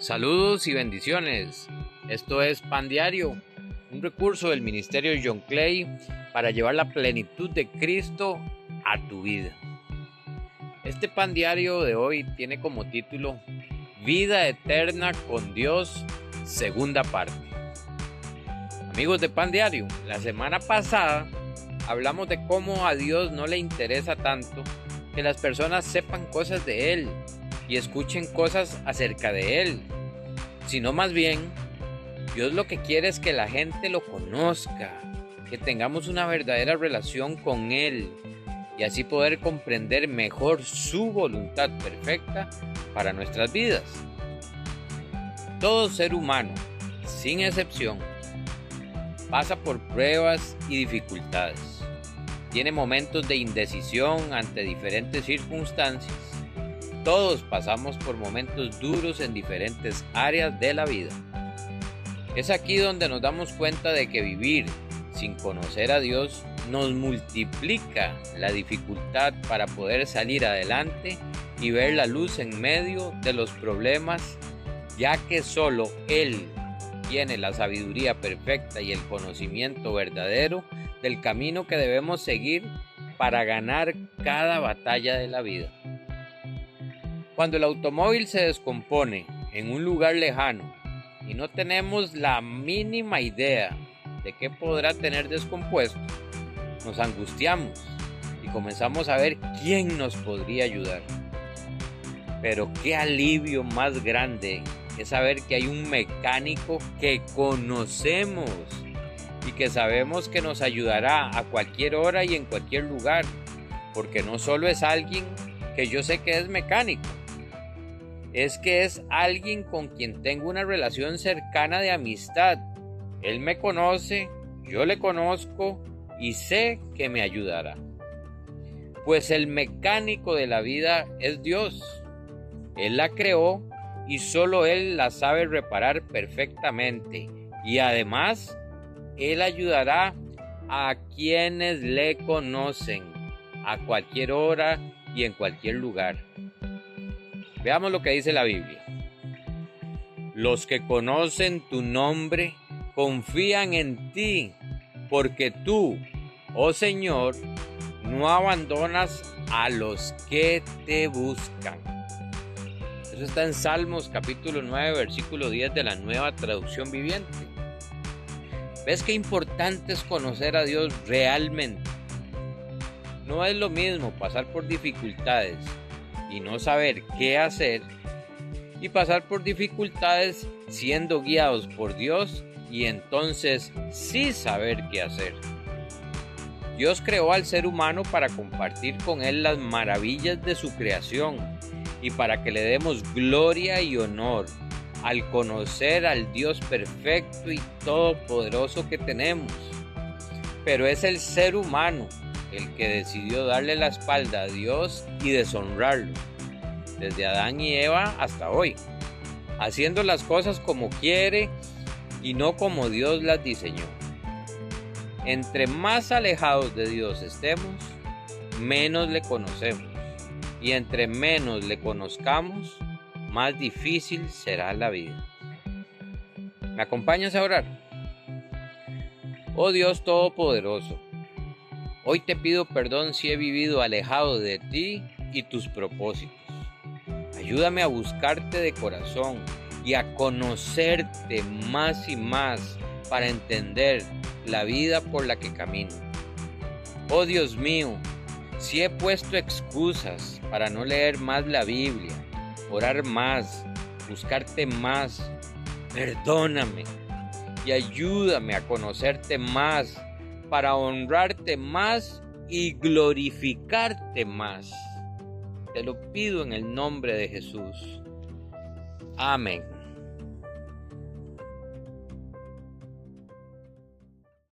Saludos y bendiciones. Esto es Pan Diario, un recurso del Ministerio John Clay para llevar la plenitud de Cristo a tu vida. Este Pan Diario de hoy tiene como título Vida Eterna con Dios, segunda parte. Amigos de Pan Diario, la semana pasada hablamos de cómo a Dios no le interesa tanto que las personas sepan cosas de Él y escuchen cosas acerca de Él, sino más bien Dios lo que quiere es que la gente lo conozca, que tengamos una verdadera relación con Él y así poder comprender mejor su voluntad perfecta para nuestras vidas. Todo ser humano, sin excepción, pasa por pruebas y dificultades. Tiene momentos de indecisión ante diferentes circunstancias todos pasamos por momentos duros en diferentes áreas de la vida. Es aquí donde nos damos cuenta de que vivir sin conocer a Dios nos multiplica la dificultad para poder salir adelante y ver la luz en medio de los problemas, ya que solo Él tiene la sabiduría perfecta y el conocimiento verdadero del camino que debemos seguir para ganar cada batalla de la vida. Cuando el automóvil se descompone en un lugar lejano y no tenemos la mínima idea de qué podrá tener descompuesto, nos angustiamos y comenzamos a ver quién nos podría ayudar. Pero qué alivio más grande es saber que hay un mecánico que conocemos y que sabemos que nos ayudará a cualquier hora y en cualquier lugar, porque no solo es alguien que yo sé que es mecánico, es que es alguien con quien tengo una relación cercana de amistad. Él me conoce, yo le conozco y sé que me ayudará. Pues el mecánico de la vida es Dios. Él la creó y solo Él la sabe reparar perfectamente. Y además, Él ayudará a quienes le conocen a cualquier hora y en cualquier lugar. Veamos lo que dice la Biblia. Los que conocen tu nombre confían en ti, porque tú, oh Señor, no abandonas a los que te buscan. Eso está en Salmos capítulo 9, versículo 10 de la nueva traducción viviente. ¿Ves qué importante es conocer a Dios realmente? No es lo mismo pasar por dificultades y no saber qué hacer y pasar por dificultades siendo guiados por Dios y entonces sí saber qué hacer. Dios creó al ser humano para compartir con él las maravillas de su creación y para que le demos gloria y honor al conocer al Dios perfecto y todopoderoso que tenemos. Pero es el ser humano el que decidió darle la espalda a Dios y deshonrarlo, desde Adán y Eva hasta hoy, haciendo las cosas como quiere y no como Dios las diseñó. Entre más alejados de Dios estemos, menos le conocemos. Y entre menos le conozcamos, más difícil será la vida. ¿Me acompañas a orar? Oh Dios Todopoderoso, Hoy te pido perdón si he vivido alejado de ti y tus propósitos. Ayúdame a buscarte de corazón y a conocerte más y más para entender la vida por la que camino. Oh Dios mío, si he puesto excusas para no leer más la Biblia, orar más, buscarte más, perdóname y ayúdame a conocerte más para honrarte más y glorificarte más. Te lo pido en el nombre de Jesús. Amén.